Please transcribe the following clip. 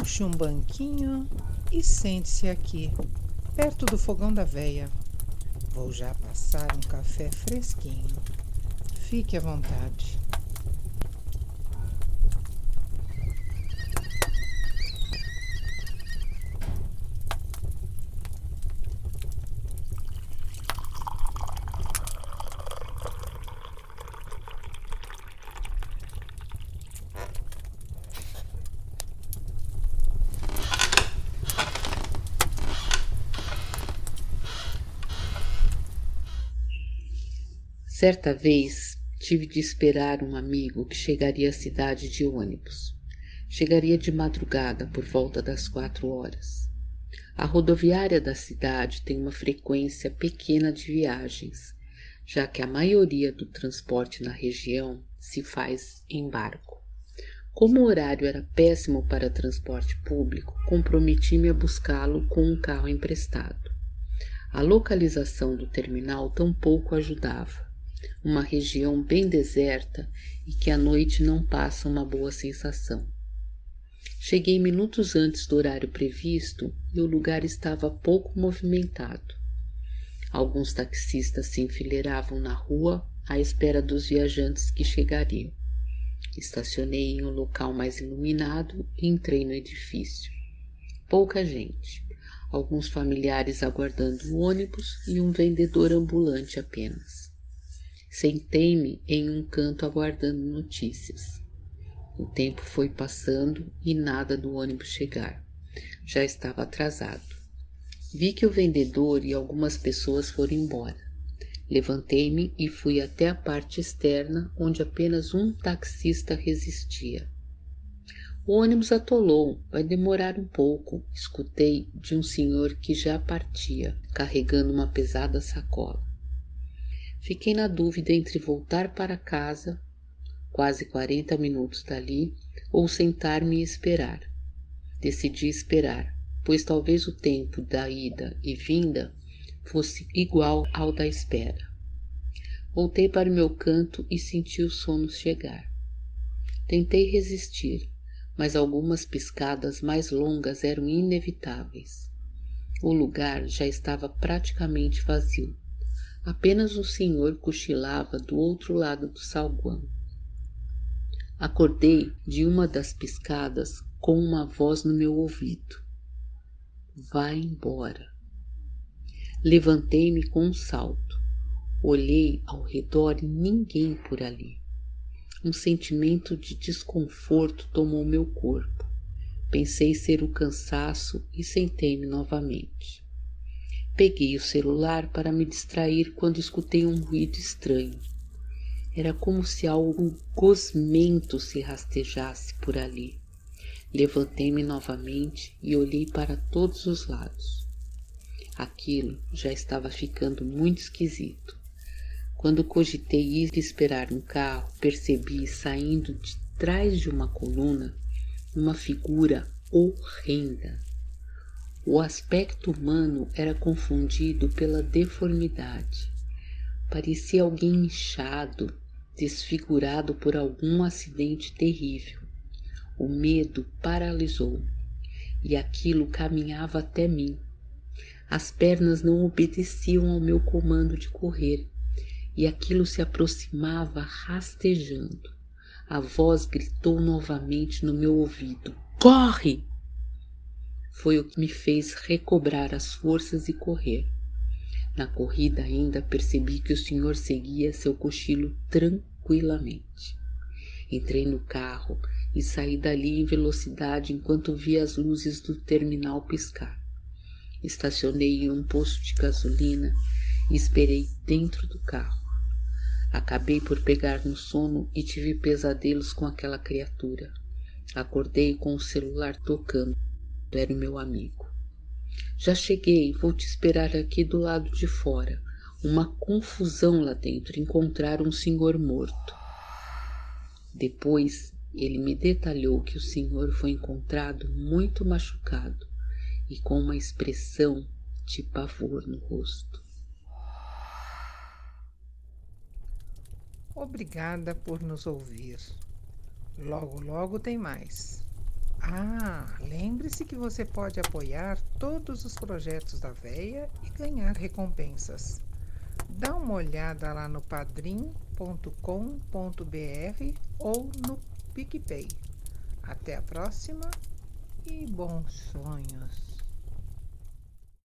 Puxe um banquinho e sente-se aqui, perto do fogão da veia. Vou já passar um café fresquinho. Fique à vontade. Certa vez tive de esperar um amigo que chegaria à cidade de ônibus. Chegaria de madrugada, por volta das quatro horas. A rodoviária da cidade tem uma frequência pequena de viagens, já que a maioria do transporte na região se faz em barco. Como o horário era péssimo para transporte público, comprometi-me a buscá-lo com um carro emprestado. A localização do terminal tampouco ajudava uma região bem deserta e que à noite não passa uma boa sensação. Cheguei minutos antes do horário previsto e o lugar estava pouco movimentado. Alguns taxistas se enfileiravam na rua à espera dos viajantes que chegariam. Estacionei em um local mais iluminado e entrei no edifício. Pouca gente, alguns familiares aguardando o ônibus e um vendedor ambulante apenas. Sentei-me em um canto aguardando notícias. O tempo foi passando e nada do ônibus chegar. Já estava atrasado. Vi que o vendedor e algumas pessoas foram embora. Levantei-me e fui até a parte externa, onde apenas um taxista resistia. O ônibus atolou, vai demorar um pouco, escutei de um senhor que já partia, carregando uma pesada sacola. Fiquei na dúvida entre voltar para casa, quase 40 minutos dali, ou sentar-me e esperar. Decidi esperar, pois talvez o tempo da ida e vinda fosse igual ao da espera. Voltei para o meu canto e senti o sono chegar. Tentei resistir, mas algumas piscadas mais longas eram inevitáveis. O lugar já estava praticamente vazio. Apenas um senhor cochilava do outro lado do salguão. Acordei de uma das piscadas com uma voz no meu ouvido. Vai embora. Levantei-me com um salto. Olhei ao redor e ninguém por ali. Um sentimento de desconforto tomou meu corpo. Pensei ser o cansaço e sentei-me novamente. Peguei o celular para me distrair quando escutei um ruído estranho. Era como se algo gosmento se rastejasse por ali. Levantei-me novamente e olhei para todos os lados. Aquilo já estava ficando muito esquisito. Quando cogitei ir esperar um carro, percebi saindo de trás de uma coluna uma figura horrenda o aspecto humano era confundido pela deformidade. Parecia alguém inchado, desfigurado por algum acidente terrível. O medo paralisou e aquilo caminhava até mim. As pernas não obedeciam ao meu comando de correr e aquilo se aproximava rastejando. A voz gritou novamente no meu ouvido: Corre! Foi o que me fez recobrar as forças e correr. Na corrida ainda percebi que o senhor seguia seu cochilo tranquilamente. Entrei no carro e saí dali em velocidade enquanto via as luzes do terminal piscar. Estacionei em um posto de gasolina e esperei dentro do carro. Acabei por pegar no sono e tive pesadelos com aquela criatura. Acordei com o celular tocando era o meu amigo. Já cheguei, vou te esperar aqui do lado de fora. Uma confusão lá dentro, encontrar um senhor morto. Depois ele me detalhou que o senhor foi encontrado muito machucado e com uma expressão de pavor no rosto. Obrigada por nos ouvir. Logo, logo tem mais. Ah, lembre-se que você pode apoiar todos os projetos da Veia e ganhar recompensas. Dá uma olhada lá no padrim.com.br ou no PicPay. Até a próxima e bons sonhos.